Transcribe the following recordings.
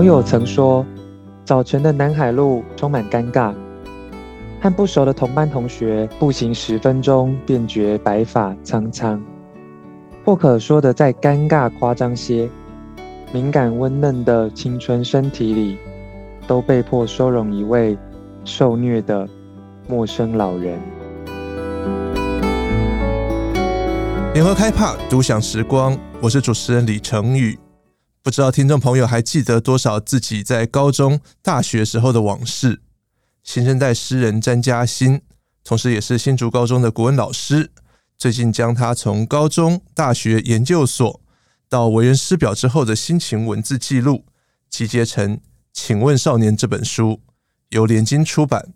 好友曾说，早晨的南海路充满尴尬，和不熟的同班同学步行十分钟，便觉白发苍苍。或可说的再尴尬夸张些，敏感温嫩的青春身体里，都被迫收容一位受虐的陌生老人。联合开帕独享时光，我是主持人李成宇。不知道听众朋友还记得多少自己在高中、大学时候的往事？新生代诗人詹嘉欣，同时也是新竹高中的国文老师。最近将他从高中、大学、研究所到为人师表之后的心情文字记录，集结成《请问少年》这本书，由联经出版。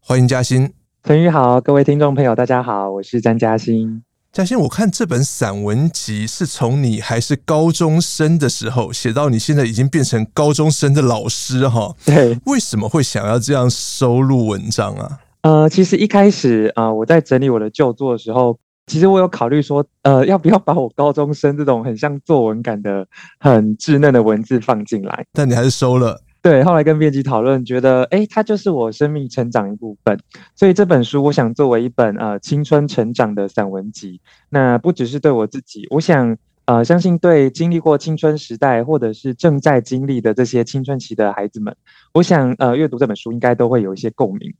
欢迎嘉欣。陈宇好，各位听众朋友，大家好，我是詹嘉欣。嘉欣，我看这本散文集是从你还是高中生的时候写到你现在已经变成高中生的老师哈？对，为什么会想要这样收录文章啊？呃，其实一开始啊、呃，我在整理我的旧作的时候。其实我有考虑说，呃，要不要把我高中生这种很像作文感的、很稚嫩的文字放进来？但你还是收了。对，后来跟编辑讨论，觉得，哎，它就是我生命成长一部分。所以这本书，我想作为一本呃青春成长的散文集。那不只是对我自己，我想，呃，相信对经历过青春时代或者是正在经历的这些青春期的孩子们，我想，呃，阅读这本书应该都会有一些共鸣。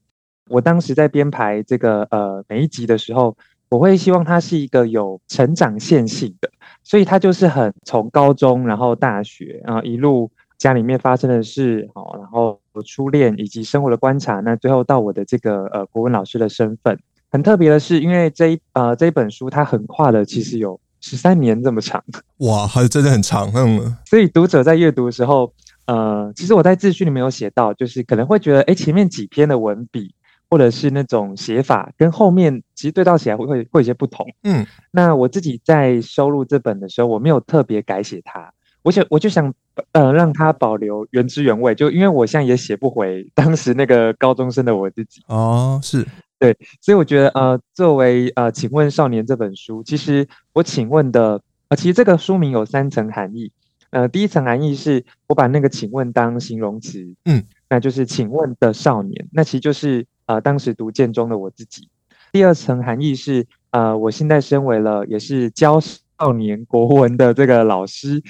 我当时在编排这个呃每一集的时候。我会希望它是一个有成长线性的，所以它就是很从高中，然后大学，然后一路家里面发生的事，好，然后初恋以及生活的观察，那最后到我的这个呃国文老师的身份。很特别的是，因为这一呃这一本书它横跨了其实有十三年这么长，哇，还真的很长，嗯。所以读者在阅读的时候，呃，其实我在自序里面有写到，就是可能会觉得，哎，前面几篇的文笔。或者是那种写法跟后面其实对照起来会会会有些不同，嗯，那我自己在收录这本的时候，我没有特别改写它，我想我就想呃让它保留原汁原味，就因为我现在也写不回当时那个高中生的我自己。哦，是。对，所以我觉得呃作为呃请问少年这本书，其实我请问的呃其实这个书名有三层含义，呃第一层含义是我把那个请问当形容词，嗯，那就是请问的少年，那其实就是。呃，当时读建中的我自己，第二层含义是，呃，我现在身为了也是教少年国文的这个老师，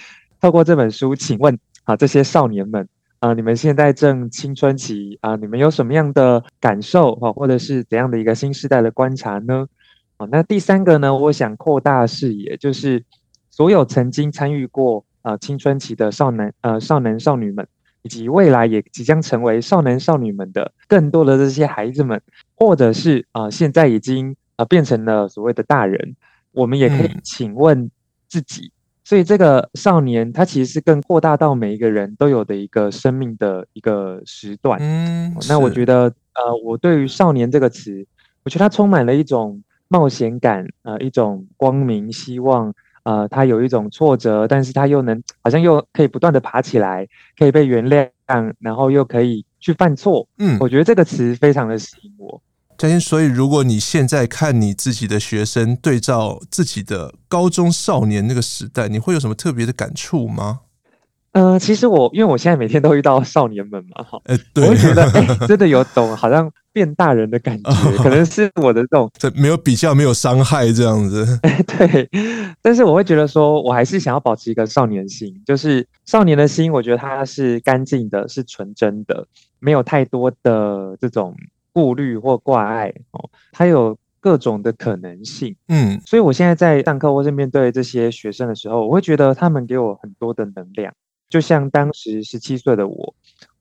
透过这本书，请问啊，这些少年们，啊，你们现在正青春期啊，你们有什么样的感受啊，或者是怎样的一个新时代的观察呢？啊，那第三个呢，我想扩大视野，就是所有曾经参与过啊青春期的少男呃少男少女们。以及未来也即将成为少男少女们的更多的这些孩子们，或者是啊、呃，现在已经啊、呃、变成了所谓的大人，我们也可以请问自己。嗯、所以这个少年，他其实是更扩大到每一个人都有的一个生命的一个时段。嗯，那我觉得呃，我对于少年这个词，我觉得它充满了一种冒险感，呃，一种光明希望。呃，他有一种挫折，但是他又能好像又可以不断的爬起来，可以被原谅，然后又可以去犯错。嗯，我觉得这个词非常的吸引我。嘉欣，所以如果你现在看你自己的学生，对照自己的高中少年那个时代，你会有什么特别的感触吗？嗯、呃，其实我因为我现在每天都遇到少年们嘛，哈、我会觉得 哎、欸，真的有种好像变大人的感觉，可能是我的这种，这没有比较，没有伤害这样子，哎、欸，对。但是我会觉得说，我还是想要保持一个少年心，就是少年的心，我觉得它是干净的，是纯真的，没有太多的这种顾虑或挂碍哦，它有各种的可能性，嗯，所以我现在在上课或是面对这些学生的时候，我会觉得他们给我很多的能量。就像当时十七岁的我，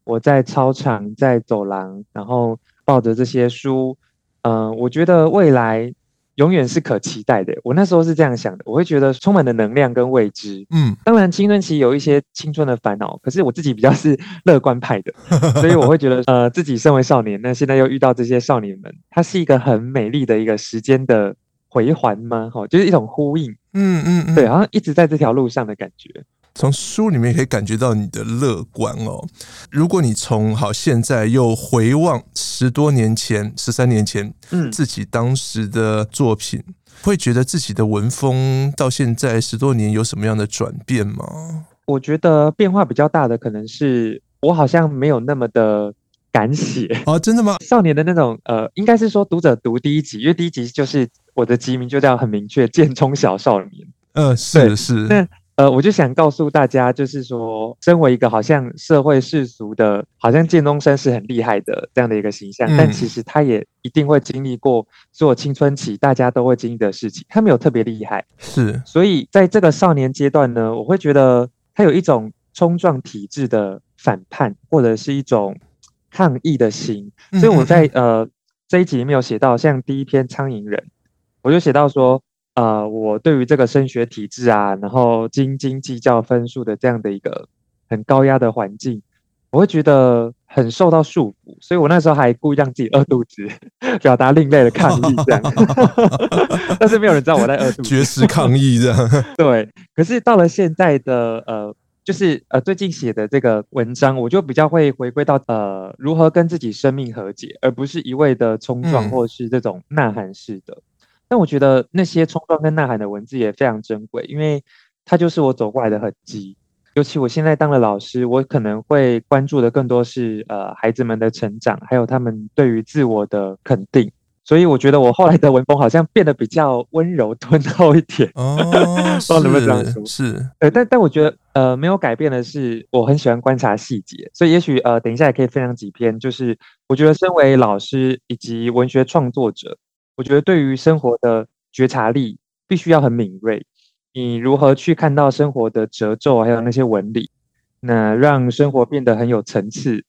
我在操场，在走廊，然后抱着这些书，嗯、呃，我觉得未来永远是可期待的。我那时候是这样想的，我会觉得充满了能量跟未知。嗯，当然青春期有一些青春的烦恼，可是我自己比较是乐观派的，所以我会觉得，呃，自己身为少年，那现在又遇到这些少年们，它是一个很美丽的一个时间的回环吗？哈，就是一种呼应。嗯嗯嗯，对，好像一直在这条路上的感觉。从书里面可以感觉到你的乐观哦。如果你从好现在又回望十多年前、十三年前，嗯，自己当时的作品，会觉得自己的文风到现在十多年有什么样的转变吗？我觉得变化比较大的可能是我好像没有那么的敢写哦，真的吗？少年的那种呃，应该是说读者读第一集，因为第一集就是我的集名就叫很明确，剑冲小少年。嗯、呃，是是。那呃，我就想告诉大家，就是说，身为一个好像社会世俗的，好像建东生是很厉害的这样的一个形象，嗯、但其实他也一定会经历过做青春期大家都会经历的事情，他没有特别厉害。是，所以在这个少年阶段呢，我会觉得他有一种冲撞体制的反叛，或者是一种抗议的心。所以我在呃这一集里面有写到，像第一篇《苍蝇人》，我就写到说。呃，我对于这个升学体制啊，然后斤斤计较分数的这样的一个很高压的环境，我会觉得很受到束缚，所以我那时候还故意让自己饿肚子，表达另类的抗议这样。但是没有人知道我在饿肚子，绝食抗议这样。对，可是到了现在的呃，就是呃最近写的这个文章，我就比较会回归到呃如何跟自己生命和解，而不是一味的冲撞或是这种呐喊式的。嗯但我觉得那些冲撞跟呐喊的文字也非常珍贵，因为它就是我走过来的痕迹。尤其我现在当了老师，我可能会关注的更多是呃孩子们的成长，还有他们对于自我的肯定。所以我觉得我后来的文风好像变得比较温柔敦厚一点。哦，不知道能不能这样说？是，呃，但但我觉得呃没有改变的是，我很喜欢观察细节。所以也许呃等一下也可以分享几篇，就是我觉得身为老师以及文学创作者。我觉得对于生活的觉察力必须要很敏锐。你如何去看到生活的褶皱，还有那些纹理，那让生活变得很有层次。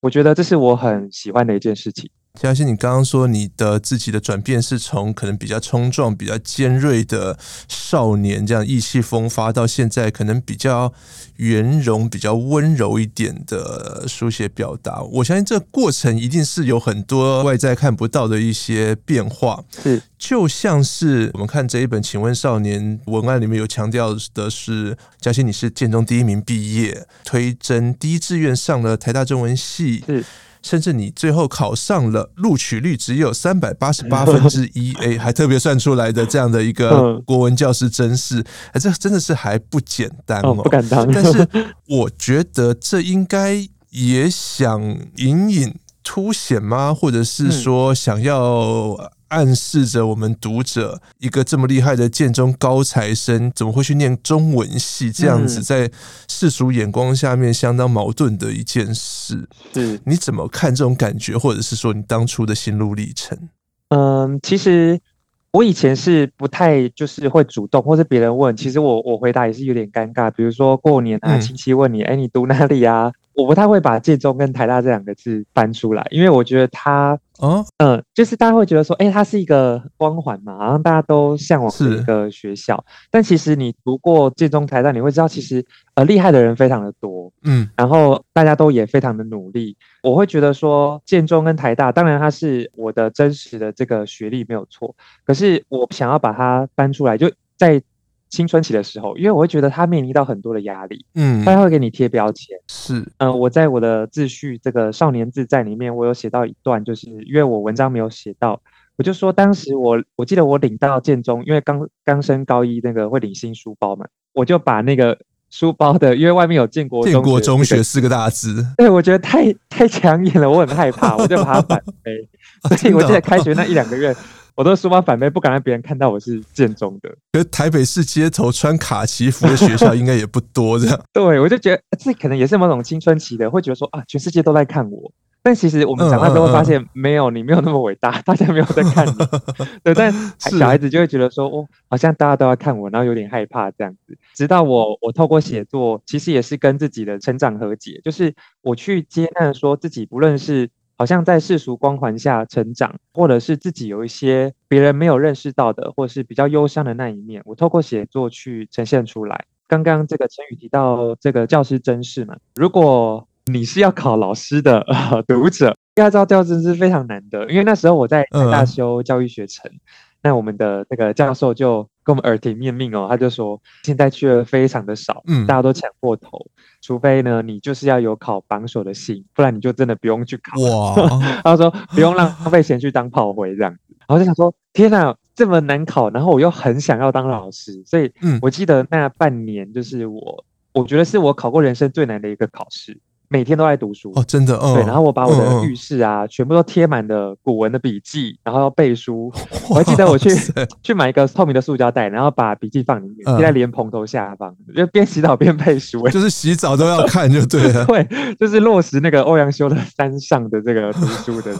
我觉得这是我很喜欢的一件事情。相信你刚刚说你的自己的转变是从可能比较冲撞、比较尖锐的少年，这样意气风发，到现在可能比较圆融、比较温柔一点的书写表达。我相信这过程一定是有很多外在看不到的一些变化。是，就像是我们看这一本《请问少年》文案里面有强调的是，嘉欣你是建中第一名毕业，推甄第一志愿上了台大中文系。是。甚至你最后考上了，录取率只有三百八十八分之一，哎，还特别算出来的这样的一个国文教师真是，哎，这真的是还不简单哦，不敢当。但是 我觉得这应该也想隐隐凸显吗？或者是说想要？暗示着我们读者，一个这么厉害的建中高材生，怎么会去念中文系？这样子在世俗眼光下面相当矛盾的一件事。是，你怎么看这种感觉，或者是说你当初的心路历程？嗯，其实我以前是不太就是会主动，或是别人问，其实我我回答也是有点尴尬。比如说过年啊，亲戚问你，哎、嗯，你读哪里啊？我不太会把建中跟台大这两个字搬出来，因为我觉得它，嗯，嗯，就是大家会觉得说，哎，它是一个光环嘛，好像大家都向往的一个学校。但其实你读过建中、台大，你会知道，其实呃厉害的人非常的多，嗯，然后大家都也非常的努力。我会觉得说，建中跟台大，当然它是我的真实的这个学历没有错，可是我想要把它搬出来，就在。青春期的时候，因为我会觉得他面临到很多的压力，嗯，他会给你贴标签，是，嗯、呃，我在我的自序这个少年自在里面，我有写到一段，就是因为我文章没有写到，我就说当时我我记得我领到建中，因为刚刚升高一那个会领新书包嘛，我就把那个书包的，因为外面有建国建国中学四个大字，对，我觉得太太抢眼了，我很害怕，我就把它反背，所以我记得开学那一两个月。我的书包反背，不敢让别人看到我是建中的。可是台北市街头穿卡其服的学校应该也不多，这样。对，我就觉得这可能也是某种青春期的，会觉得说啊，全世界都在看我。但其实我们长大之后发现，没有，你没有那么伟大，大家没有在看你。对，但小孩子就会觉得说，哦，好像大家都要看我，然后有点害怕这样子。直到我，我透过写作，其实也是跟自己的成长和解，就是我去接纳说自己，不论是。好像在世俗光环下成长，或者是自己有一些别人没有认识到的，或者是比较忧伤的那一面，我透过写作去呈现出来。刚刚这个陈宇提到这个教师真试嘛，如果你是要考老师的、呃、读者，要知道教师甄是非常难的，因为那时候我在台大修教育学程。嗯那我们的那个教授就跟我们耳提面命哦，他就说现在去的非常的少，嗯，大家都抢破头，除非呢你就是要有考榜首的心，不然你就真的不用去考。哇，他说不用浪费钱去当炮灰这样子，然后就想说天哪，这么难考，然后我又很想要当老师，所以，嗯，我记得那半年就是我我觉得是我考过人生最难的一个考试。每天都在读书哦，真的，哦。对，然后我把我的浴室啊，嗯、全部都贴满了古文的笔记，然后要背书。我还记得我去 去买一个透明的塑胶袋，然后把笔记放里面，贴在莲蓬头下方，嗯、就边洗澡边背书。就是洗澡都要看，就对了。对，就是落实那个欧阳修的山上的这个读书的。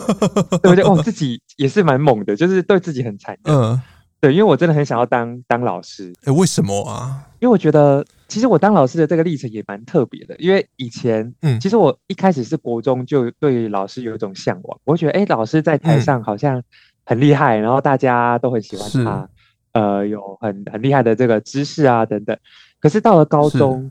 对，我觉得哦，自己也是蛮猛的，就是对自己很残忍。嗯。对，因为我真的很想要当当老师。哎，为什么啊？因为我觉得，其实我当老师的这个历程也蛮特别的。因为以前，嗯，其实我一开始是国中就对老师有一种向往。我觉得，哎，老师在台上好像很厉害，嗯、然后大家都很喜欢他，呃，有很很厉害的这个知识啊等等。可是到了高中，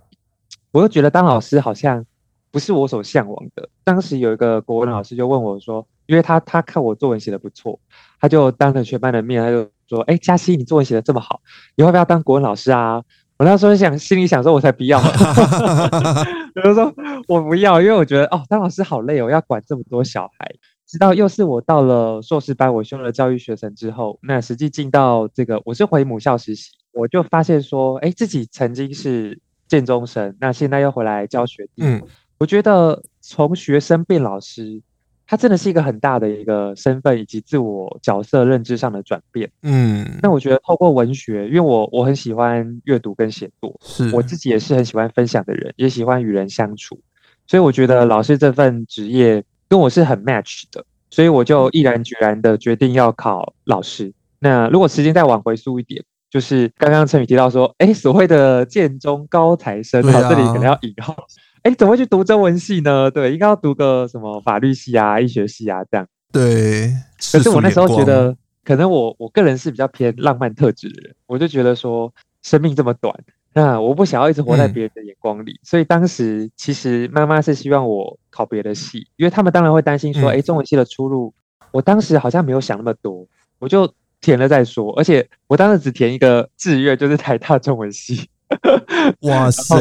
我又觉得当老师好像不是我所向往的。当时有一个国文老师就问我说，因为他他看我作文写的不错，他就当着全班的面，他就。说，哎，嘉熙，你作文写的这么好，你会不要当国文老师啊？我那时候想，心里想说，我才不要。我就说，我不要，因为我觉得，哦，当老师好累哦，要管这么多小孩。直到又是我到了硕士班，我修了教育学程之后，那实际进到这个，我是回母校实习，我就发现说，哎，自己曾经是建中生，那现在又回来教学弟。嗯，我觉得从学生变老师。它真的是一个很大的一个身份以及自我角色认知上的转变。嗯，那我觉得透过文学，因为我我很喜欢阅读跟写作，是我自己也是很喜欢分享的人，也喜欢与人相处，所以我觉得老师这份职业跟我是很 match 的，所以我就毅然决然的决定要考老师。那如果时间再往回溯一点，就是刚刚陈宇提到说，哎，所谓的建中高材生，啊，这里可能要引号。哎，怎么会去读中文系呢？对，应该要读个什么法律系啊、医学系啊这样。对，可是我那时候觉得，可能我我个人是比较偏浪漫特质的人，我就觉得说，生命这么短，那我不想要一直活在别人的眼光里，嗯、所以当时其实妈妈是希望我考别的系，因为他们当然会担心说，哎、嗯，中文系的出路，我当时好像没有想那么多，我就填了再说，而且我当时只填一个志愿，就是台大中文系。哇塞！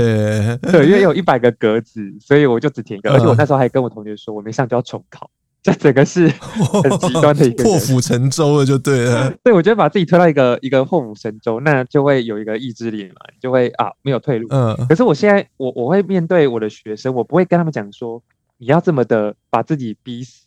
对，因为有一百个格子，所以我就只填一个。而且我那时候还跟我同学说，我没上就要重考。这整个是 很极端的一个破釜沉舟了，就对了。对，我觉得把自己推到一个一个破釜沉舟，那就会有一个意志力嘛，就会啊没有退路。嗯。可是我现在，我我会面对我的学生，我不会跟他们讲说你要这么的把自己逼死。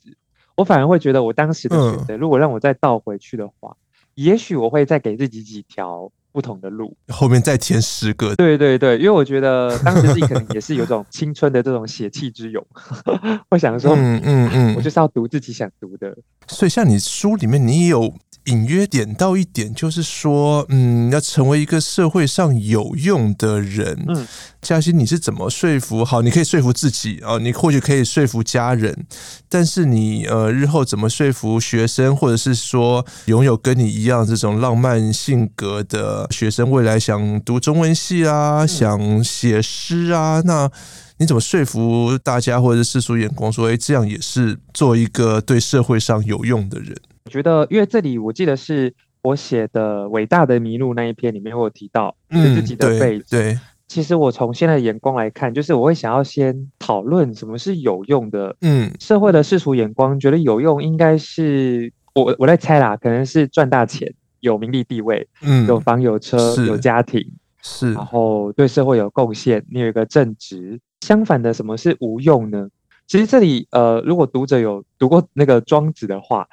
我反而会觉得，我当时的选择，如果让我再倒回去的话，也许我会再给自己几条。不同的路，后面再填十个。对对对，因为我觉得当时自己可能也是有种青春的这种血气之勇，我想说，嗯嗯嗯，我就是要读自己想读的。所以像你书里面，你也有。隐约点到一点，就是说，嗯，要成为一个社会上有用的人。嗯，嘉欣，你是怎么说服？好，你可以说服自己啊，你或许可以说服家人，但是你呃，日后怎么说服学生，或者是说拥有跟你一样这种浪漫性格的学生，未来想读中文系啊，嗯、想写诗啊，那你怎么说服大家，或者是世俗眼光说，哎，这样也是做一个对社会上有用的人？我觉得，因为这里我记得是我写的《伟大的麋鹿》那一篇里面，我有提到自己的背景。对，其实我从现在的眼光来看，就是我会想要先讨论什么是有用的。嗯，社会的世俗眼光觉得有用，应该是我我在猜啦，可能是赚大钱、有名利地位、嗯，有房有车、有家庭，是，然后对社会有贡献，你有一个正直。相反的，什么是无用呢？其实这里呃，如果读者有读过那个庄子的话。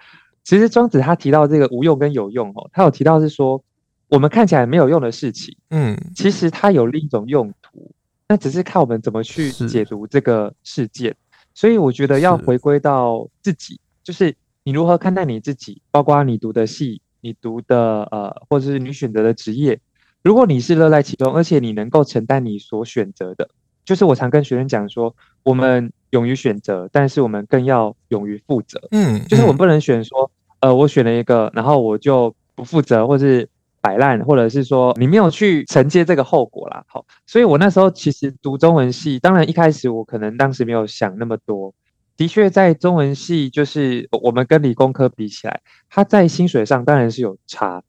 其实庄子他提到这个无用跟有用哦，他有提到是说，我们看起来没有用的事情，嗯，其实它有另一种用途，那只是看我们怎么去解读这个事件。所以我觉得要回归到自己，就是你如何看待你自己，包括你读的系，你读的呃，或者是你选择的职业，如果你是乐在其中，而且你能够承担你所选择的，就是我常跟学生讲说，我们。勇于选择，但是我们更要勇于负责。嗯，就是我们不能选说，呃，我选了一个，然后我就不负责，或是摆烂，或者是说你没有去承接这个后果啦。好，所以我那时候其实读中文系，当然一开始我可能当时没有想那么多。的确，在中文系，就是我们跟理工科比起来，它在薪水上当然是有差。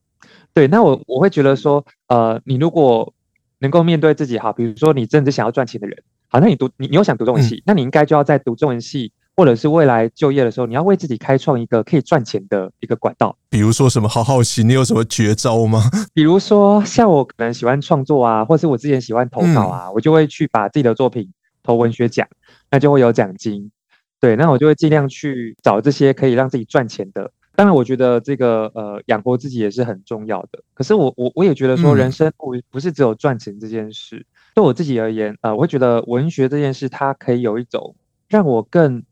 对，那我我会觉得说，呃，你如果能够面对自己，好，比如说你真的想要赚钱的人。好，那你读你你又想读中文系，嗯，那你应该就要在读中文系或者是未来就业的时候，你要为自己开创一个可以赚钱的一个管道。比如说什么？好好奇，你有什么绝招吗？比如说，像我可能喜欢创作啊，或是我之前喜欢投稿啊，嗯、我就会去把自己的作品投文学奖，那就会有奖金。对，那我就会尽量去找这些可以让自己赚钱的。当然，我觉得这个呃养活自己也是很重要的。可是我我我也觉得说，人生不不是只有赚钱这件事。嗯、对我自己而言，呃，我会觉得文学这件事，它可以有一种让我更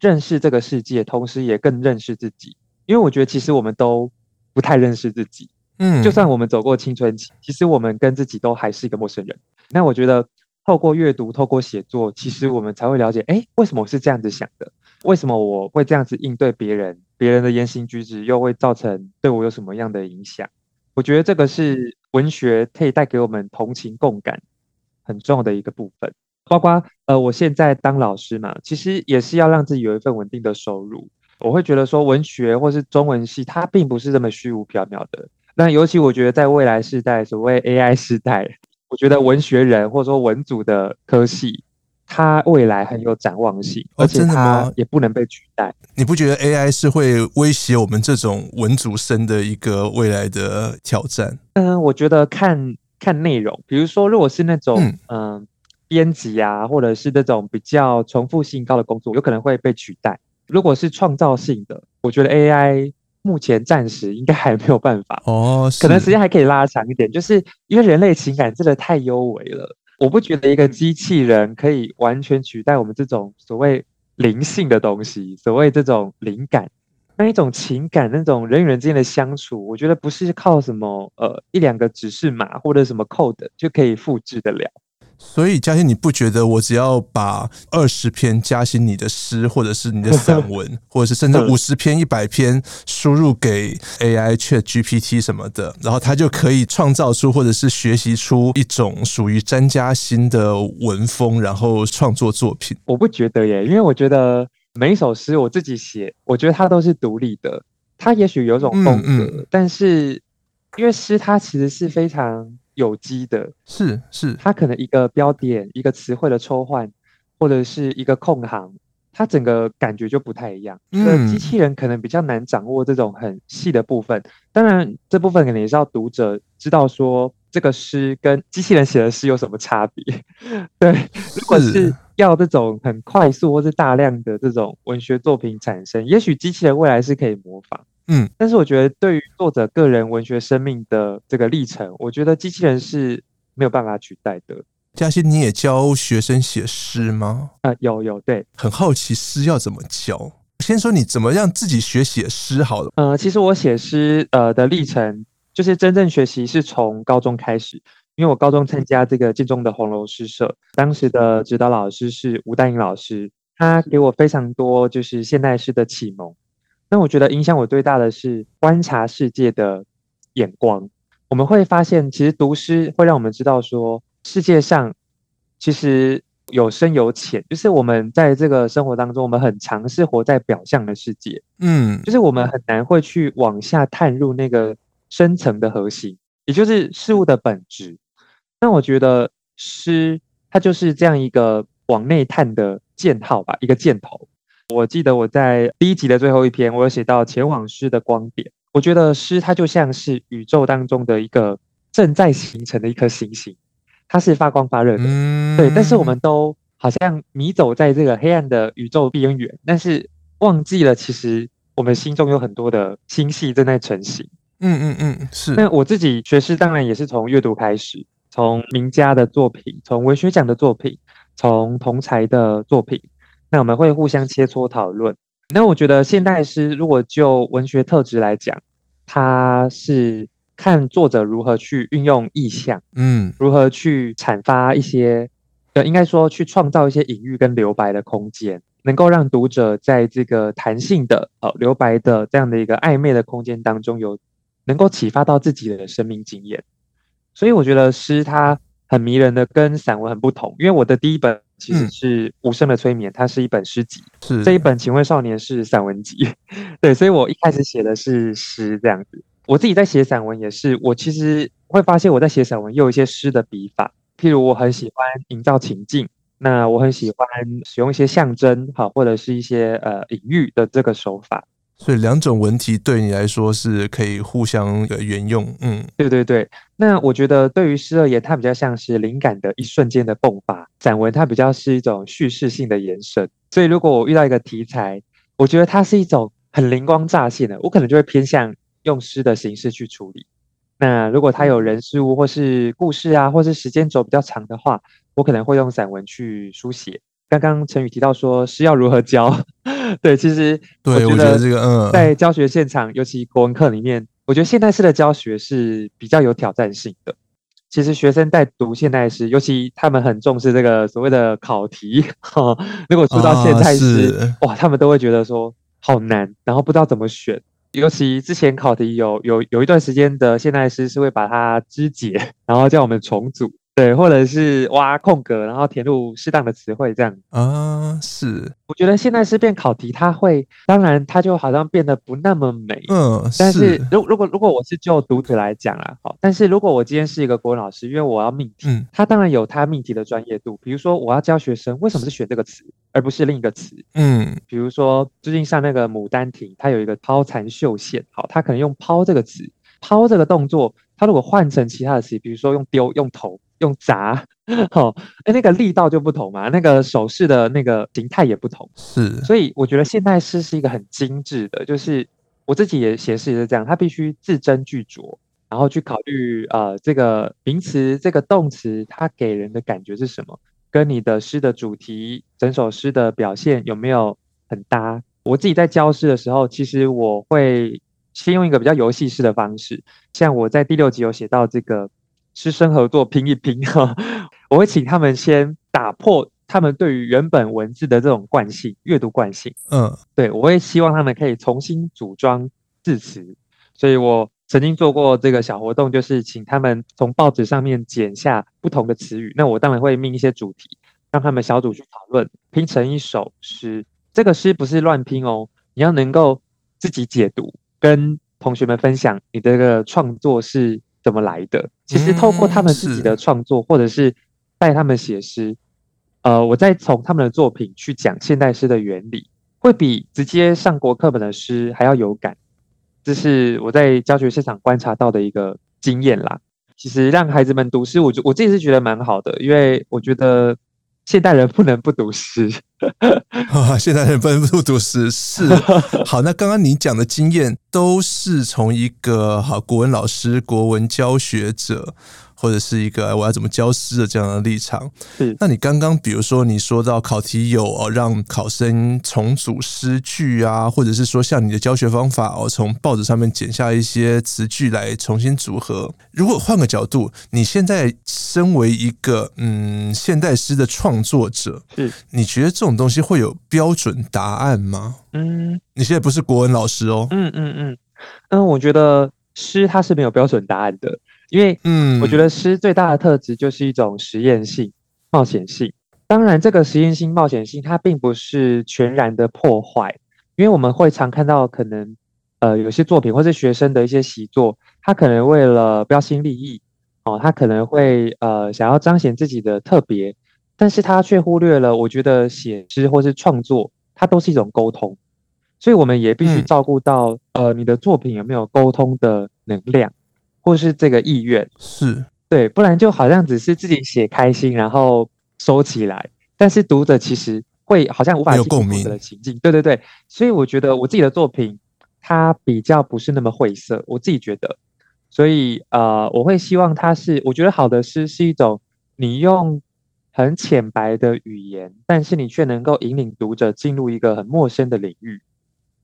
认识这个世界，同时也更认识自己。因为我觉得其实我们都不太认识自己。嗯，就算我们走过青春期，其实我们跟自己都还是一个陌生人。那我觉得透过阅读，透过写作，其实我们才会了解，哎，为什么我是这样子想的？为什么我会这样子应对别人？别人的言行举止又会造成对我有什么样的影响？我觉得这个是文学可以带给我们同情共感很重要的一个部分。包括呃，我现在当老师嘛，其实也是要让自己有一份稳定的收入。我会觉得说，文学或是中文系，它并不是这么虚无缥缈的。那尤其我觉得在未来世代，所谓 AI 时代，我觉得文学人或者说文组的科系。它未来很有展望性，而且它也不能被取代。你不觉得 AI 是会威胁我们这种文组生的一个未来的挑战？嗯，我觉得看看内容，比如说，如果是那种嗯。编辑啊，或者是那种比较重复性高的工作，有可能会被取代。如果是创造性的，我觉得 AI 目前暂时应该还没有办法。哦，可能时间还可以拉长一点，就是因为人类情感真的太优微了。我不觉得一个机器人可以完全取代我们这种所谓灵性的东西，所谓这种灵感，那一种情感，那种人与人之间的相处，我觉得不是靠什么呃一两个指示码或者什么 code 就可以复制得了。所以嘉欣，你不觉得我只要把二十篇嘉欣你的诗，或者是你的散文，或者是甚至五十篇、一百篇输入给 AI Chat GPT 什么的，然后它就可以创造出或者是学习出一种属于詹嘉欣的文风，然后创作作品？我不觉得耶，因为我觉得每一首诗我自己写，我觉得它都是独立的，它也许有种风格，嗯嗯，但是因为诗它其实是非常。有机的，是是，它可能一个标点、一个词汇的抽换，或者是一个空行，它整个感觉就不太一样。嗯，机器人可能比较难掌握这种很细的部分。当然，这部分可能也是要读者知道说，这个诗跟机器人写的诗有什么差别。对，如果是要这种很快速或是大量的这种文学作品产生，也许机器人未来是可以模仿。嗯，但是我觉得对于作者个人文学生命的这个历程，我觉得机器人是没有办法取代的。嘉欣，你也教学生写诗吗？啊、呃，有有，对，很好奇诗要怎么教。先说你怎么让自己学写诗好了。呃，其实我写诗呃的历程，就是真正学习是从高中开始，因为我高中参加这个建中的红楼诗社，当时的指导老师是吴丹英老师，他给我非常多就是现代诗的启蒙。那我觉得影响我最大的是观察世界的眼光。我们会发现，其实读诗会让我们知道说，世界上其实有深有浅。就是我们在这个生活当中，我们很尝试活在表象的世界，嗯，就是我们很难会去往下探入那个深层的核心，也就是事物的本质。那我觉得诗它就是这样一个往内探的箭号吧，一个箭头。我记得我在第一集的最后一篇，我有写到前往诗的光点。我觉得诗它就像是宇宙当中的一个正在形成的一颗星星，它是发光发热的，嗯、对。但是我们都好像迷走在这个黑暗的宇宙边缘，但是忘记了其实我们心中有很多的星系正在成型。嗯嗯嗯，是。那我自己学诗当然也是从阅读开始，从名家的作品，从文学奖的作品，从同才的作品。那我们会互相切磋讨论。那我觉得现代诗如果就文学特质来讲，它是看作者如何去运用意象，嗯，如何去阐发一些，呃，应该说去创造一些隐喻跟留白的空间，能够让读者在这个弹性的呃留白的这样的一个暧昧的空间当中，有能够启发到自己的生命经验。所以我觉得诗它很迷人的，跟散文很不同，因为我的第一本。其实是无声的催眠，它是一本诗集。是这一本《请问少年》是散文集，对，所以我一开始写的是诗这样子。我自己在写散文也是，我其实会发现我在写散文又有一些诗的笔法。譬如我很喜欢营造情境，那我很喜欢使用一些象征，好，或者是一些呃隐喻的这个手法。所以两种文体对你来说是可以互相的沿用，嗯，对对对。那我觉得对于诗而言，它比较像是灵感的一瞬间的迸发；散文它比较是一种叙事性的延伸。所以如果我遇到一个题材，我觉得它是一种很灵光乍现的，我可能就会偏向用诗的形式去处理。那如果它有人事物或是故事啊，或是时间轴比较长的话，我可能会用散文去书写。刚刚陈宇提到说诗要如何教，对，其实对，我觉得这个嗯，在教学现场，尤其国文课里面，我觉得现代诗的教学是比较有挑战性的。其实学生在读现代诗，尤其他们很重视这个所谓的考题，哈，如果出到现代诗，啊，哇，他们都会觉得说好难，然后不知道怎么选。尤其之前考题有有有一段时间的现代诗是会把它肢解，然后叫我们重组。对，或者是挖空格，然后填入适当的词汇，这样啊，是。我觉得现在是变考题，它会，当然，它就好像变得不那么美。嗯，但是如如果如果我是就读者来讲啦，好，但是如果我今天是一个国文老师，因为我要命题，嗯，他当然有他命题的专业度。比如说，我要教学生为什么是选这个词，而不是另一个词，嗯，比如说最近上那个《牡丹亭》，它有一个抛残绣线，好，它可能用抛这个词，抛这个动作，它如果换成其他的词，比如说用丢、用投。用砸，好，哎，那个力道就不同嘛，那个手势的那个形态也不同，是，所以我觉得现代诗是一个很精致的，就是我自己也写诗也是这样，它必须字斟句酌，然后去考虑呃这个名词、这个动词它给人的感觉是什么，跟你的诗的主题、整首诗的表现有没有很搭。我自己在教诗的时候，其实我会先用一个比较游戏式的方式，像我在第六集有写到这个。师生合作拼一拼哈，我会请他们先打破他们对于原本文字的这种惯性，阅读惯性。嗯，对，我会希望他们可以重新组装字词。所以我曾经做过这个小活动，就是请他们从报纸上面剪下不同的词语。那我当然会命一些主题，让他们小组去讨论，拼成一首诗。这个诗不是乱拼哦，你要能够自己解读，跟同学们分享你的这个创作是怎么来的？其实透过他们自己的创作，或者是带他们写诗，呃，我再从他们的作品去讲现代诗的原理，会比直接上国课本的诗还要有感。这是我在教学现场观察到的一个经验啦。其实让孩子们读诗，我我自己是觉得蛮好的，因为我觉得。现代人不能不读诗，现代人不能不读诗是 好。那刚刚你讲的经验都是从一个好国文老师、国文教学者。或者是一个我要怎么教诗的这样的立场。是，那你刚刚比如说你说到考题有哦，让考生重组诗句啊，或者是说像你的教学方法哦，从报纸上面剪下一些词句来重新组合。如果换个角度，你现在身为一个嗯现代诗的创作者，是，你觉得这种东西会有标准答案吗？嗯，你现在不是国文老师哦。嗯嗯嗯嗯，我觉得诗它是没有标准答案的。因为，嗯，我觉得诗最大的特质就是一种实验性、冒险性。当然，这个实验性、冒险性，它并不是全然的破坏。因为我们会常看到，可能，呃，有些作品或是学生的一些习作，他可能为了标新立异，哦，他可能会呃想要彰显自己的特别，但是他却忽略了，我觉得写诗或是创作，它都是一种沟通。所以，我们也必须照顾到，呃，你的作品有没有沟通的能量。或是这个意愿是对，不然就好像只是自己写开心，然后收起来，但是读者其实会好像无法共鸣的情境。对对对，所以我觉得我自己的作品它比较不是那么晦涩，我自己觉得，所以呃，我会希望它是，我觉得好的诗是一种你用很浅白的语言，但是你却能够引领读者进入一个很陌生的领域。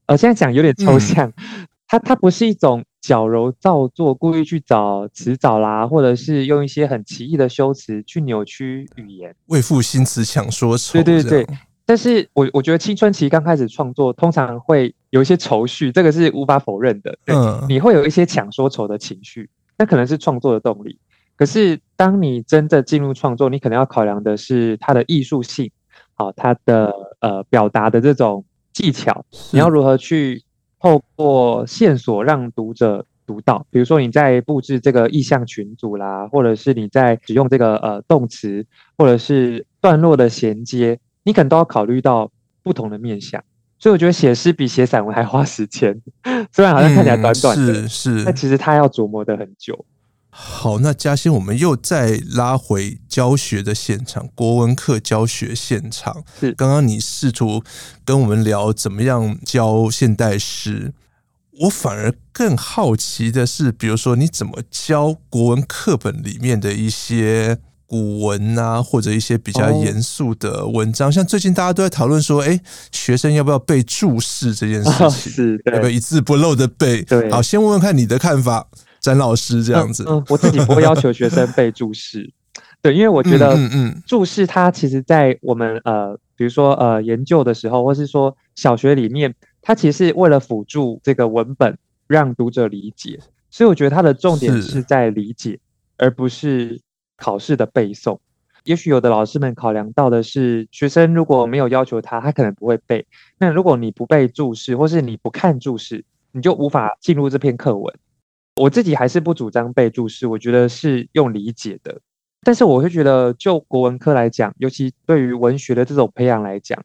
呃，现在讲有点抽象，嗯、它它不是一种。矫揉造作，故意去找词藻啦，或者是用一些很奇异的修辞去扭曲语言，为赋新词强说愁。对对对，但是我我觉得青春期刚开始创作，通常会有一些愁绪，这个是无法否认的。嗯，你会有一些强说愁的情绪，那可能是创作的动力。可是当你真的进入创作，你可能要考量的是它的艺术性，好，它的呃表达的这种技巧，你要如何去。透过线索让读者读到。比如说你在布置这个意象群组啦，或者是你在使用这个呃动词，或者是段落的衔接，你可能都要考虑到不同的面向。所以我觉得写诗比写散文还花时间，虽然好像看起来短短的，嗯、是是，但其实他要琢磨的很久。好，那嘉欣，我们又再拉回教学的现场，国文课教学现场。是，刚刚你试图跟我们聊怎么样教现代诗，我反而更好奇的是，比如说你怎么教国文课本里面的一些。古文啊，或者一些比较严肃的文章，哦、像最近大家都在讨论说，哎，学生要不要背注释这件事情？哦、是，要不要一字不漏的背？对，好，先问问看你的看法，詹老师这样子。嗯，嗯，我自己不会要求学生背注释，对，因为我觉得，嗯嗯，注释它其实，在我们呃，比如说呃研究的时候，或是说小学里面，它其实是为了辅助这个文本，让读者理解，所以我觉得它的重点是在理解，而不是。考试的背诵，也许有的老师们考量到的是，学生如果没有要求他，他可能不会背。那如果你不背注释，或是你不看注释，你就无法进入这篇课文。我自己还是不主张背注释，我觉得是用理解的。但是我会觉得，就国文科来讲，尤其对于文学的这种培养来讲，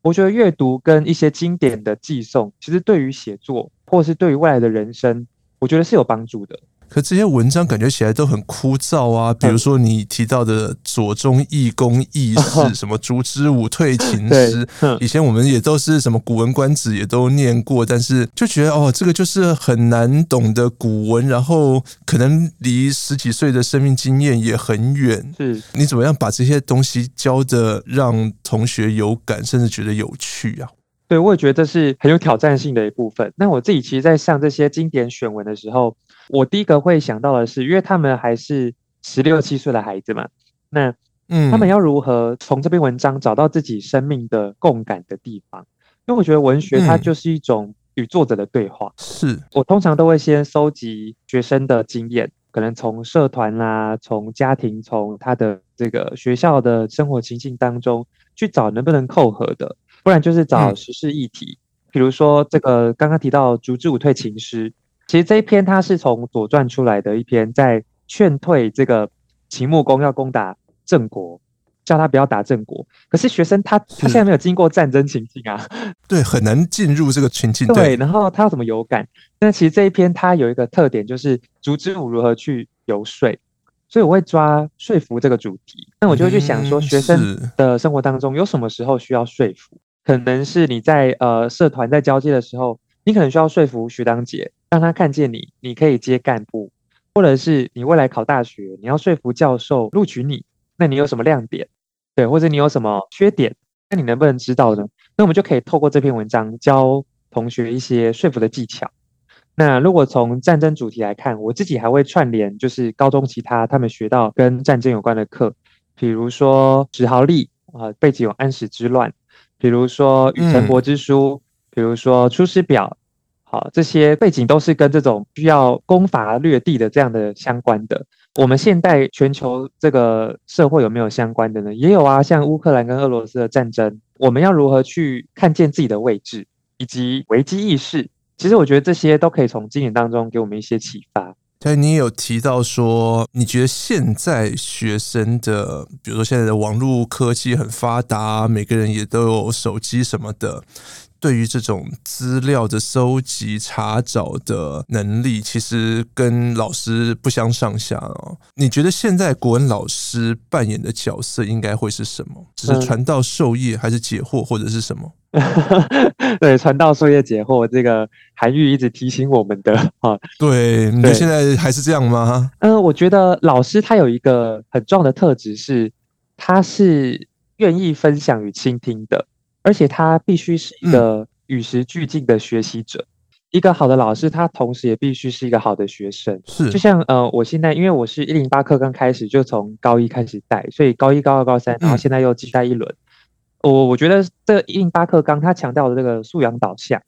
我觉得阅读跟一些经典的寄送，其实对于写作，或是对于未来的人生，我觉得是有帮助的。可这些文章感觉起来都很枯燥啊，比如说你提到的左宗义公义士，什么烛之武退秦师，以前我们也都是什么古文观止也都念过，但是就觉得哦，这个就是很难懂的古文，然后可能离十几岁的生命经验也很远。是，你怎么样把这些东西教的让同学有感，甚至觉得有趣啊？对，我也觉得这是很有挑战性的一部分。那我自己其实，在上这些经典选文的时候，我第一个会想到的是，因为他们还是十六七岁的孩子嘛，那嗯，他们要如何从这篇文章找到自己生命的共感的地方？因为我觉得文学它就是一种与作者的对话。是我通常都会先收集学生的经验，可能从社团啦、从家庭、从他的这个学校的生活情境当中去找能不能扣合的，不然就是找时事议题，比如说这个刚刚提到“竹之舞退秦师”。其实这一篇它是从《左传》出来的一篇，在劝退这个秦穆公要攻打郑国，叫他不要打郑国。可是学生他他现在没有经过战争情境啊，对，很难进入这个情境。对，然后他要怎么有感？那其实这一篇它有一个特点，就是烛之武如何去游说，所以我会抓说服这个主题。那我就会去想说，学生的生活当中有什么时候需要说服？可能是你在呃社团在交接的时候。你可能需要说服学长姐，让他看见你，你可以接干部，或者是你未来考大学，你要说服教授录取你，那你有什么亮点？对，或者你有什么缺点？那你能不能知道呢？那我们就可以透过这篇文章教同学一些说服的技巧。那如果从战争主题来看，我自己还会串联，就是高中其他他们学到跟战争有关的课，比如说史豪利啊，背景有安史之乱，比如说与陈伯之书。比如说《出师表》，好，这些背景都是跟这种需要攻伐掠地的这样的相关的。我们现代全球这个社会有没有相关的呢？也有啊，像乌克兰跟俄罗斯的战争，我们要如何去看见自己的位置以及危机意识？其实我觉得这些都可以从经典当中给我们一些启发。对，你也有提到说，你觉得现在学生的，比如说现在的网络科技很发达，每个人也都有手机什么的。对于这种资料的搜集、查找的能力，其实跟老师不相上下哦。你觉得现在国文老师扮演的角色应该会是什么？只是传道授业，还是解惑，或者是什么？对，传道授业解惑，这个韩愈一直提醒我们的 啊。对，你觉得现在还是这样吗？嗯、呃，我觉得老师他有一个很重要的特质是，他是愿意分享与倾听的。而且他必须是一个与时俱进的学习者，嗯、一个好的老师，他同时也必须是一个好的学生。是，就像呃，我现在因为我是一零八课刚开始，就从高一开始带，所以高一、高二、高三，然后现在又继续带一轮。我、嗯、我觉得这一零八课纲他强调的这个素养导向，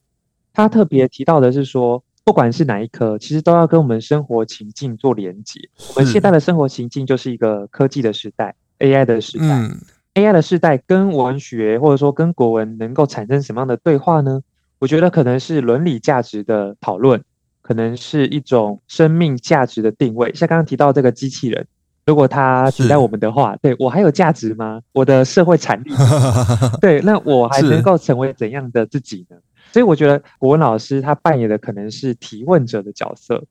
他特别提到的是说，不管是哪一科，其实都要跟我们生活情境做连接。我们现在的生活情境就是一个科技的时代，AI 的时代。嗯 AI 的世代跟文学或者说跟国文能够产生什么样的对话呢？我觉得可能是伦理价值的讨论，可能是一种生命价值的定位。像刚刚提到这个机器人，如果它取代我们的话，对我还有价值吗？我的社会产力，对，那我还能够成为怎样的自己呢？所以我觉得国文老师他扮演的可能是提问者的角色，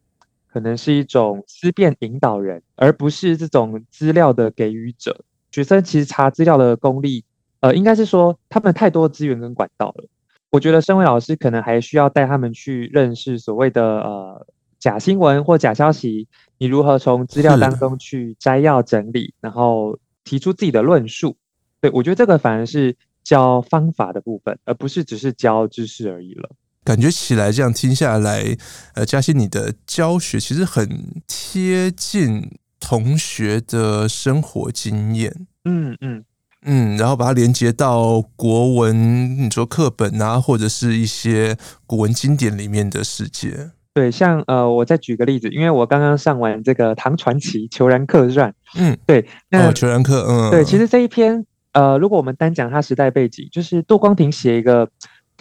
可能是一种思辨引导人，而不是这种资料的给予者。学生其实查资料的功力，呃，应该是说他们太多资源跟管道了。我觉得身为老师，可能还需要带他们去认识所谓的呃假新闻或假消息，你如何从资料当中去摘要整理，然后提出自己的论述。对，我觉得这个反而是。教方法的部分，而不是只是教知识而已了。感觉起来这样听下来，呃，嘉欣你的教学其实很贴近同学的生活经验。嗯嗯嗯，然后把它连接到国文，你说课本啊，或者是一些古文经典里面的世界。对，像呃，我再举个例子，因为我刚刚上完这个《唐传奇·求然客传》。嗯，对，那哦，《虬髯客》嗯，对，其实这一篇。呃，如果我们单讲它时代背景，就是杜光庭写一个，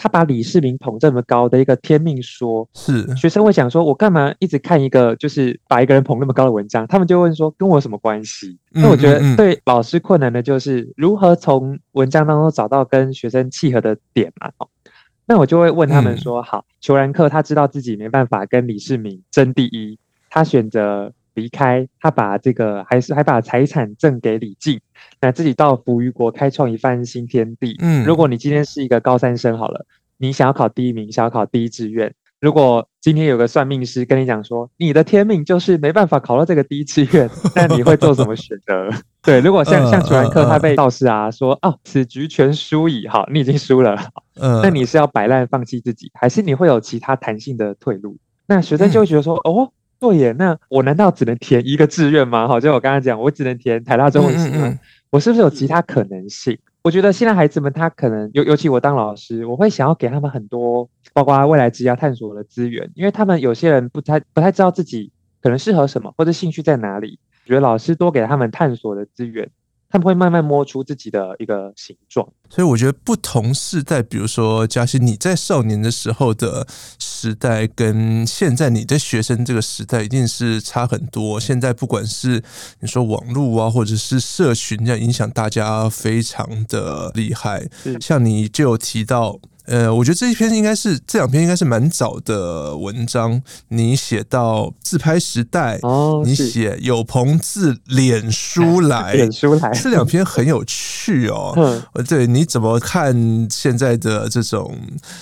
他把李世民捧这么高的一个天命说，是学生会想说，我干嘛一直看一个就是把一个人捧那么高的文章？他们就问说，跟我有什么关系？那我觉得对老师困难的就是如何从文章当中找到跟学生契合的点嘛。哦，那我就会问他们说，好，裘兰克他知道自己没办法跟李世民争第一，他选择。离开，他把这个还是还把财产赠给李靖，那自己到扶余国开创一番新天地。嗯，如果你今天是一个高三生好了，你想要考第一名，想要考第一志愿，如果今天有个算命师跟你讲说，你的天命就是没办法考到这个第一志愿，那你会做什么选择？对，如果像像楚兰克他被道士啊说哦，此局全输矣，好，你已经输了，嗯，那你是要摆烂放弃自己，还是你会有其他弹性的退路？那学生就会觉得说，嗯、哦。对耶，那我难道只能填一个志愿吗？好，就我刚刚讲，我只能填台大中文系吗？我是不是有其他可能性？我觉得现在孩子们他可能尤尤其我当老师，我会想要给他们很多，包括未来职业探索的资源，因为他们有些人不太不太知道自己可能适合什么，或者兴趣在哪里，我觉得老师多给他们探索的资源。他们会慢慢摸出自己的一个形状，所以我觉得不同世代，比如说嘉欣，你在少年的时候的时代，跟现在你的学生这个时代，一定是差很多。现在不管是你说网络啊，或者是社群，这样影响大家非常的厉害。像你就有提到。呃，我觉得这一篇应该是这两篇应该是蛮早的文章。你写到自拍时代，哦，你写有朋自脸书来，脸书来，这两篇很有趣哦。嗯，对，你怎么看现在的这种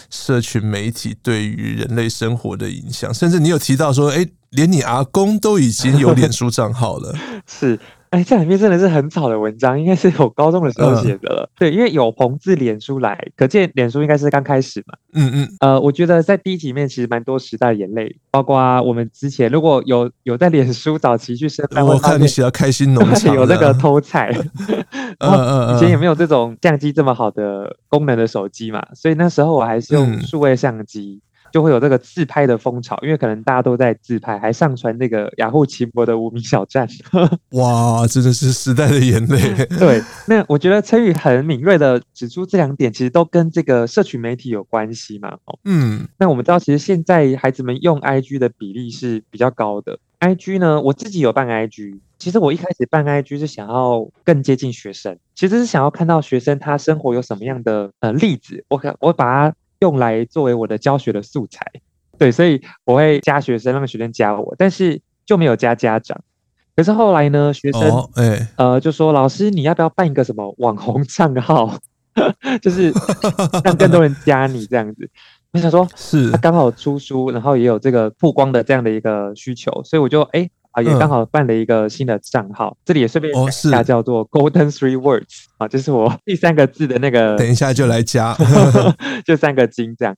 社群媒体对于人类生活的影响？甚至你有提到说，哎，连你阿公都已经有脸书账号了，是。哎，这两篇真的是很早的文章，应该是我高中的时候写的了。嗯、对，因为有朋自脸书来，可见脸书应该是刚开始嘛。嗯嗯。呃，我觉得在第一集里面其实蛮多时代眼泪，包括我们之前如果有有在脸书早期去申办，我看你写到开心农场，有那个偷菜。嗯嗯。以前也没有这种相机这么好的功能的手机嘛，所以那时候我还是用数位相机。嗯就会有这个自拍的风潮，因为可能大家都在自拍，还上传那个雅虎奇摩的无名小站。哇，真的是时代的眼泪。对，那我觉得陈宇很敏锐的指出这两点，其实都跟这个社群媒体有关系嘛。哦，嗯，那我们知道，其实现在孩子们用 IG 的比例是比较高的。IG 呢，我自己有办 IG，其实我一开始办 IG 是想要更接近学生，其实是想要看到学生他生活有什么样的呃例子，我可我把它。用来作为我的教学的素材，对，所以我会加学生，让学生加我，但是就没有加家长。可是后来呢，学生、哦欸、呃就说：“老师，你要不要办一个什么网红账号，就是让更多人加你这样子？”我想说，是他刚好出书，然后也有这个曝光的这样的一个需求，所以我就哎。欸啊，也刚好办了一个新的账号，嗯、这里也顺便讲一下，叫做 Golden Three Words 啊，这是我第三个字的那个。等一下就来加，就三个金这样。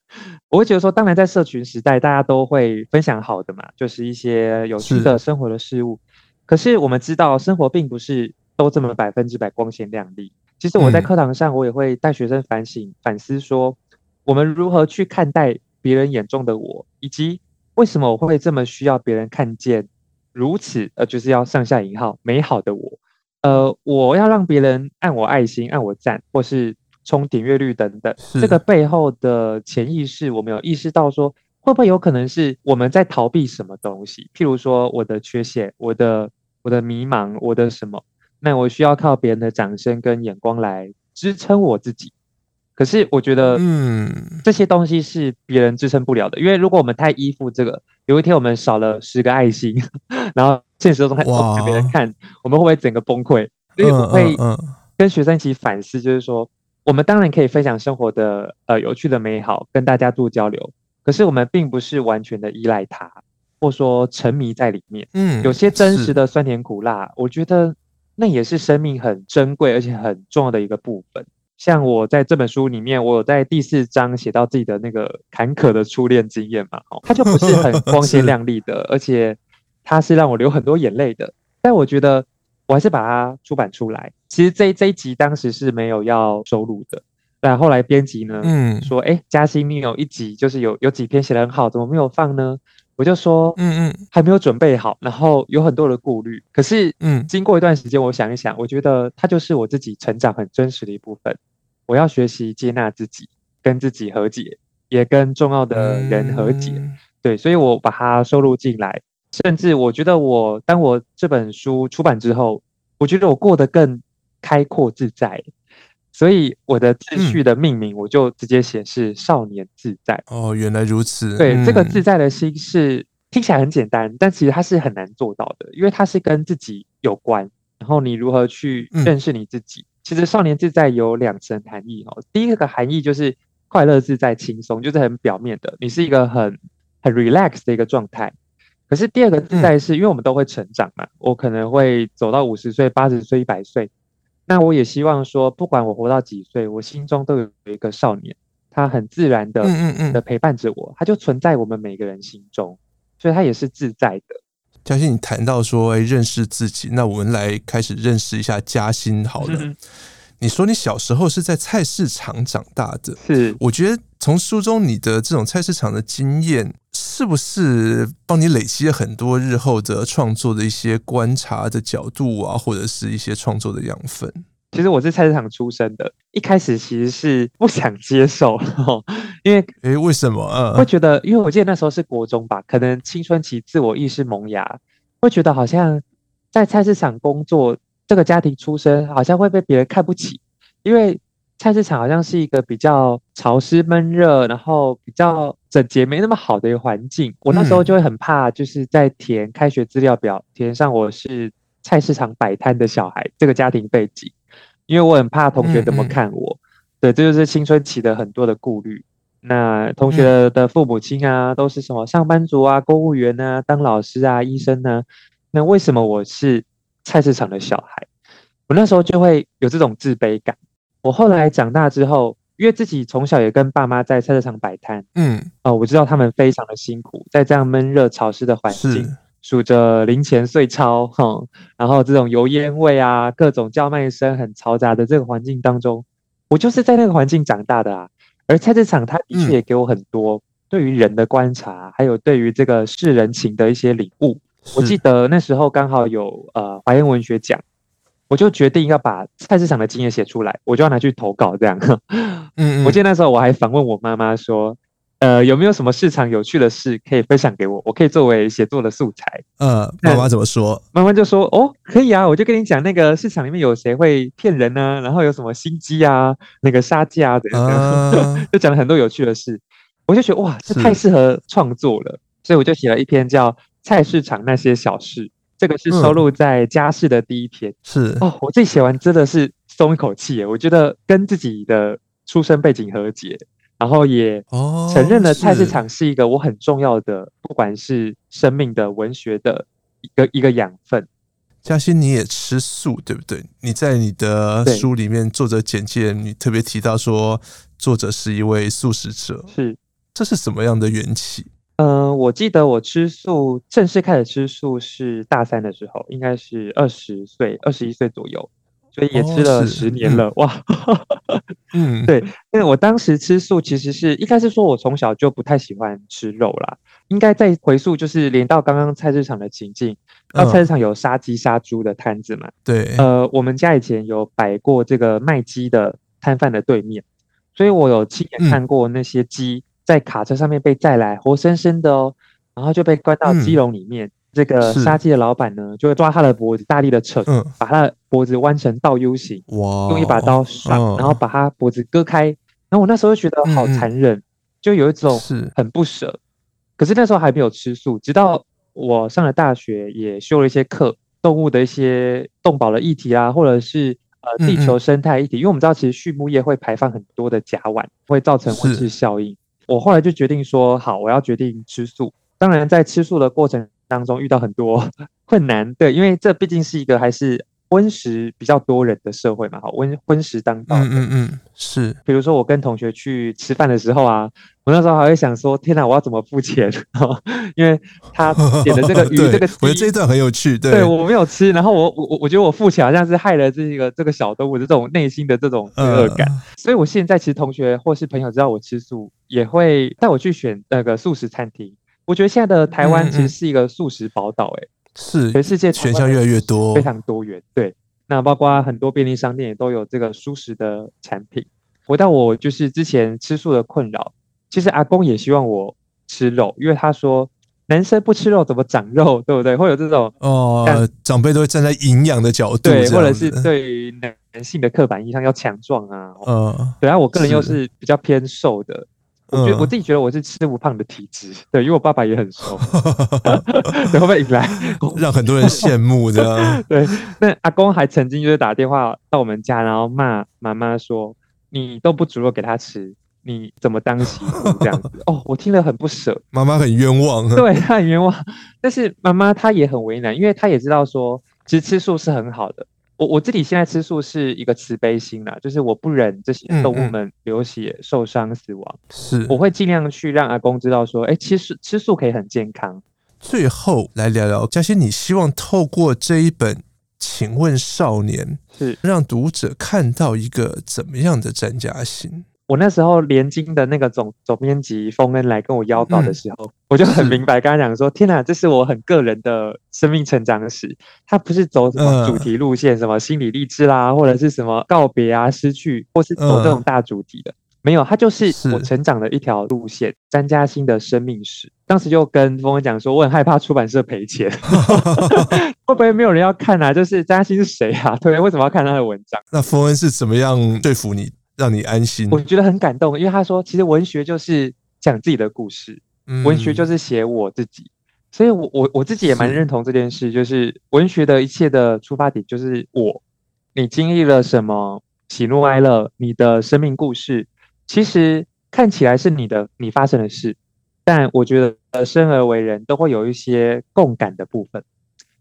我会觉得说，当然在社群时代，大家都会分享好的嘛，就是一些有趣的生活的事物。可是我们知道，生活并不是都这么百分之百光鲜亮丽。其实我在课堂上，我也会带学生反省、反思，说我们如何去看待别人眼中的我，以及为什么我会这么需要别人看见。如此，呃，就是要上下引号，美好的我，呃，我要让别人按我爱心、按我赞，或是冲点阅率等等。这个背后的潜意识，我们有意识到说，会不会有可能是我们在逃避什么东西？譬如说我的缺陷，我的我的迷茫，我的什么？那我需要靠别人的掌声跟眼光来支撑我自己。可是我觉得，嗯，这些东西是别人支撑不了的，因为如果我们太依附这个，有一天我们少了十个爱心，然后现实中还给别人看，我们会不会整个崩溃？所以我会跟学生一起反思，就是说，我们当然可以分享生活的呃有趣的美好，跟大家做交流，可是我们并不是完全的依赖它，或说沉迷在里面。嗯，有些真实的酸甜苦辣，我觉得那也是生命很珍贵而且很重要的一个部分。像我在这本书里面，我有在第四章写到自己的那个坎坷的初恋经验嘛，哦，它就不是很 光鲜亮丽的，而且它是让我流很多眼泪的。但我觉得我还是把它出版出来。其实这这一集当时是没有要收录的，但后来编辑呢，嗯，说，哎，嘉欣，你有一集就是有有几篇写得很好，怎么没有放呢？我就说，嗯嗯，还没有准备好，然后有很多的顾虑。可是，嗯，经过一段时间，我想一想，我觉得它就是我自己成长很真实的一部分。我要学习接纳自己，跟自己和解，也跟重要的人和解。嗯、对，所以我把它收录进来。甚至我觉得我，我当我这本书出版之后，我觉得我过得更开阔自在。所以我的秩序的命名，我就直接写是“少年自在”。嗯、哦，原来如此。对，嗯、这个自在的心是听起来很简单，但其实它是很难做到的，因为它是跟自己有关。然后你如何去认识你自己？嗯其实少年自在有两层含义哦。第一个含义就是快乐自在轻松，就是很表面的，你是一个很很 relax 的一个状态。可是第二个自在是因为我们都会成长嘛，我可能会走到五十岁、八十岁、一百岁，那我也希望说，不管我活到几岁，我心中都有一个少年，他很自然的的陪伴着我，他就存在我们每个人心中，所以他也是自在的。嘉欣，你谈到说，哎，认识自己，那我们来开始认识一下嘉欣好了。嗯、你说你小时候是在菜市场长大的，是？我觉得从书中你的这种菜市场的经验，是不是帮你累积了很多日后的创作的一些观察的角度啊，或者是一些创作的养分？其实我是菜市场出生的，一开始其实是不想接受，因为诶，为什么？嗯，会觉得，因为我记得那时候是国中吧，可能青春期自我意识萌芽，会觉得好像在菜市场工作，这个家庭出身好像会被别人看不起，因为菜市场好像是一个比较潮湿闷热，然后比较整洁没那么好的一个环境。我那时候就会很怕，就是在填开学资料表，填上我是菜市场摆摊的小孩这个家庭背景。因为我很怕同学怎么看我，嗯嗯对，这就是青春期的很多的顾虑。那同学的父母亲啊，都是什么上班族啊、公务员啊、当老师啊、医生呢？那为什么我是菜市场的小孩？我那时候就会有这种自卑感。我后来长大之后，因为自己从小也跟爸妈在菜市场摆摊，嗯，哦、呃，我知道他们非常的辛苦，在这样闷热潮湿的环境。数着零钱碎钞，哈，然后这种油烟味啊，各种叫卖声很嘈杂的这个环境当中，我就是在那个环境长大的啊。而菜市场它的确也给我很多对于人的观察，嗯、还有对于这个世人情的一些领悟。我记得那时候刚好有呃华研文学奖，我就决定要把菜市场的经验写出来，我就要拿去投稿这样。嗯，嗯，我记得那时候我还访问我妈妈说。呃，有没有什么市场有趣的事可以分享给我？我可以作为写作的素材。呃，妈妈怎么说？妈妈就说：“哦，可以啊，我就跟你讲那个市场里面有谁会骗人呢、啊？然后有什么心机啊，那个杀价的，呃、就讲了很多有趣的事。我就觉得哇，这太适合创作了，所以我就写了一篇叫《菜市场那些小事》，这个是收录在家事的第一篇。是哦，我自己写完真的是松一口气耶，我觉得跟自己的出生背景和解。然后也承认了菜市场是一个我很重要的，不管是生命的、文学的一个一个养分。嘉欣，你也吃素对不对？你在你的书里面作者简介，你特别提到说作者是一位素食者，是这是什么样的缘起？嗯、呃，我记得我吃素正式开始吃素是大三的时候，应该是二十岁、二十一岁左右。所以也吃了十年了，哦、哇！嗯，对，因为我当时吃素，其实是一开始说我从小就不太喜欢吃肉啦。应该再回溯，就是连到刚刚菜市场的情境，到菜市场有杀鸡杀猪的摊子嘛？对，呃，我们家以前有摆过这个卖鸡的摊贩的对面，所以我有亲眼看过那些鸡在卡车上面被载来，活生生的哦，然后就被关到鸡笼里面。嗯、这个杀鸡的老板呢，就会抓他的脖子，大力的扯，嗯、把他的脖子弯成倒 U 型，哇用一把刀然后把他脖子割开。然后我那时候就觉得好残忍，嗯、就有一种很不舍。是可是那时候还没有吃素，直到我上了大学，也修了一些课，动物的一些动保的议题啊，或者是。呃，地球生态议题，因为我们知道，其实畜牧业会排放很多的甲烷，会造成温室效应。我后来就决定说，好，我要决定吃素。当然，在吃素的过程当中遇到很多 困难，对，因为这毕竟是一个还是。荤食比较多人的社会嘛，好，荤荤食当道。嗯嗯嗯，是。比如说我跟同学去吃饭的时候啊，我那时候还会想说，天哪，我要怎么付钱？因为他点的这个鱼，这个我觉得这一段很有趣。对，对我没有吃，然后我我我觉得我付钱好像是害了这个这个小动物的这种内心的这种罪恶感。所以我现在其实同学或是朋友知道我吃素，也会带我去选那个素食餐厅。我觉得现在的台湾其实是一个素食宝岛，哎。是，全世界选项越来越多，非常多元。对，那包括很多便利商店也都有这个素食的产品。回到我就是之前吃素的困扰，其实阿公也希望我吃肉，因为他说男生不吃肉怎么长肉，对不对？会有这种哦，但长辈都会站在营养的角度，对，或者是对于男性的刻板印象要强壮啊。嗯，对啊，我个人又是比较偏瘦的。我觉得我自己觉得我是吃不胖的体质，对，因为我爸爸也很瘦，然后被引来 让很多人羡慕的？对，那阿公还曾经就是打电话到我们家，然后骂妈妈说：“你都不煮肉给他吃，你怎么当媳妇这样子？” 哦，我听了很不舍，妈妈很冤枉，对，她很冤枉，但是妈妈她也很为难，因为她也知道说，其实吃素是很好的。我我自己现在吃素是一个慈悲心啦，就是我不忍这些动物们流血、受伤、死亡，是我会尽量去让阿公知道说，哎，其实吃素可以很健康。最后来聊聊嘉欣，你希望透过这一本《请问少年》是让读者看到一个怎么样的詹嘉欣？我那时候联经的那个总总编辑丰恩来跟我邀稿的时候，嗯、我就很明白，跟他讲说：“天哪，这是我很个人的生命成长史，他不是走什么主题路线，嗯、什么心理励志啦，或者是什么告别啊、失去，或是走这种大主题的，嗯、没有，他就是我成长的一条路线。詹嘉欣的生命史，当时就跟丰恩讲说，我很害怕出版社赔钱，会不会没有人要看啊？就是詹嘉欣是谁啊？对，为什么要看他的文章？那丰恩是怎么样说服你？”让你安心，我觉得很感动，因为他说，其实文学就是讲自己的故事，嗯、文学就是写我自己，所以我我我自己也蛮认同这件事，就是文学的一切的出发点就是我，你经历了什么喜怒哀乐，你的生命故事，其实看起来是你的你发生的事，但我觉得生而为人都会有一些共感的部分。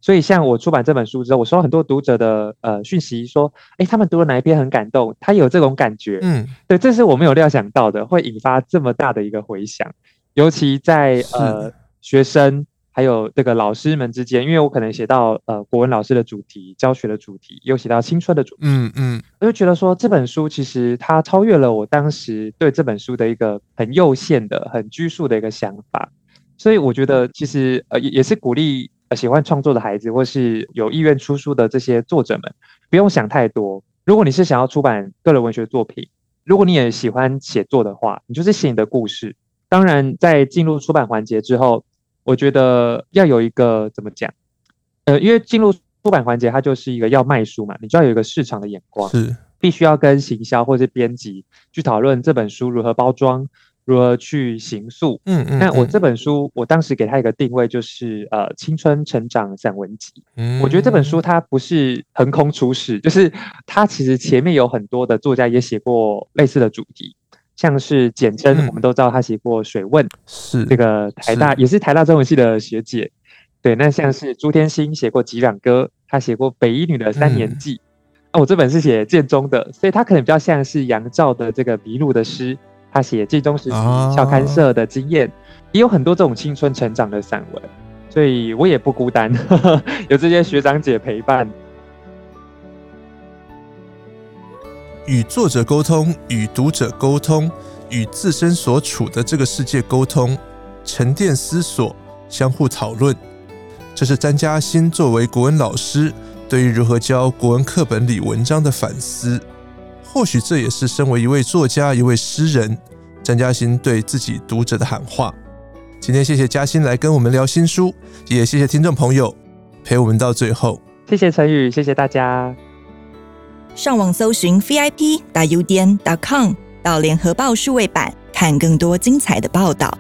所以，像我出版这本书之后，我收到很多读者的呃讯息，说，哎，他们读了哪一篇很感动，他有这种感觉，嗯，对，这是我没有料想到的，会引发这么大的一个回响，尤其在呃学生还有这个老师们之间，因为我可能写到呃国文老师的主题、教学的主题，又写到青春的主题，嗯嗯，我就觉得说这本书其实它超越了我当时对这本书的一个很有限的、很拘束的一个想法，所以我觉得其实呃也也是鼓励。喜欢创作的孩子，或是有意愿出书的这些作者们，不用想太多。如果你是想要出版个人文学作品，如果你也喜欢写作的话，你就是写你的故事。当然，在进入出版环节之后，我觉得要有一个怎么讲？呃，因为进入出版环节，它就是一个要卖书嘛，你就要有一个市场的眼光，是必须要跟行销或是编辑去讨论这本书如何包装。如何去行塑？嗯嗯，那我这本书，我当时给他一个定位，就是呃，青春成长散文集。嗯，我觉得这本书它不是横空出世，就是它其实前面有很多的作家也写过类似的主题，像是简媜，我们都知道他写过《水问》，是这个台大也是台大中文系的学姐。对，那像是朱天心写过《击壤歌》，他写过北一女的《三年记》。啊，我这本是写建中的，所以他可能比较像是杨照的这个迷路的诗。他写建中时期校刊社的经验，也有很多这种青春成长的散文，所以我也不孤单，呵呵，有这些学长姐陪伴。与作者沟通，与读者沟通，与自身所处的这个世界沟通，沉淀思索，相互讨论，这是詹嘉欣作为国文老师对于如何教国文课本里文章的反思。或许这也是身为一位作家、一位诗人，詹嘉欣对自己读者的喊话。今天谢谢嘉欣来跟我们聊新书，也谢谢听众朋友陪我们到最后。谢谢陈宇，谢谢大家。上网搜寻 vip.udn.com 到联合报数位版，看更多精彩的报道。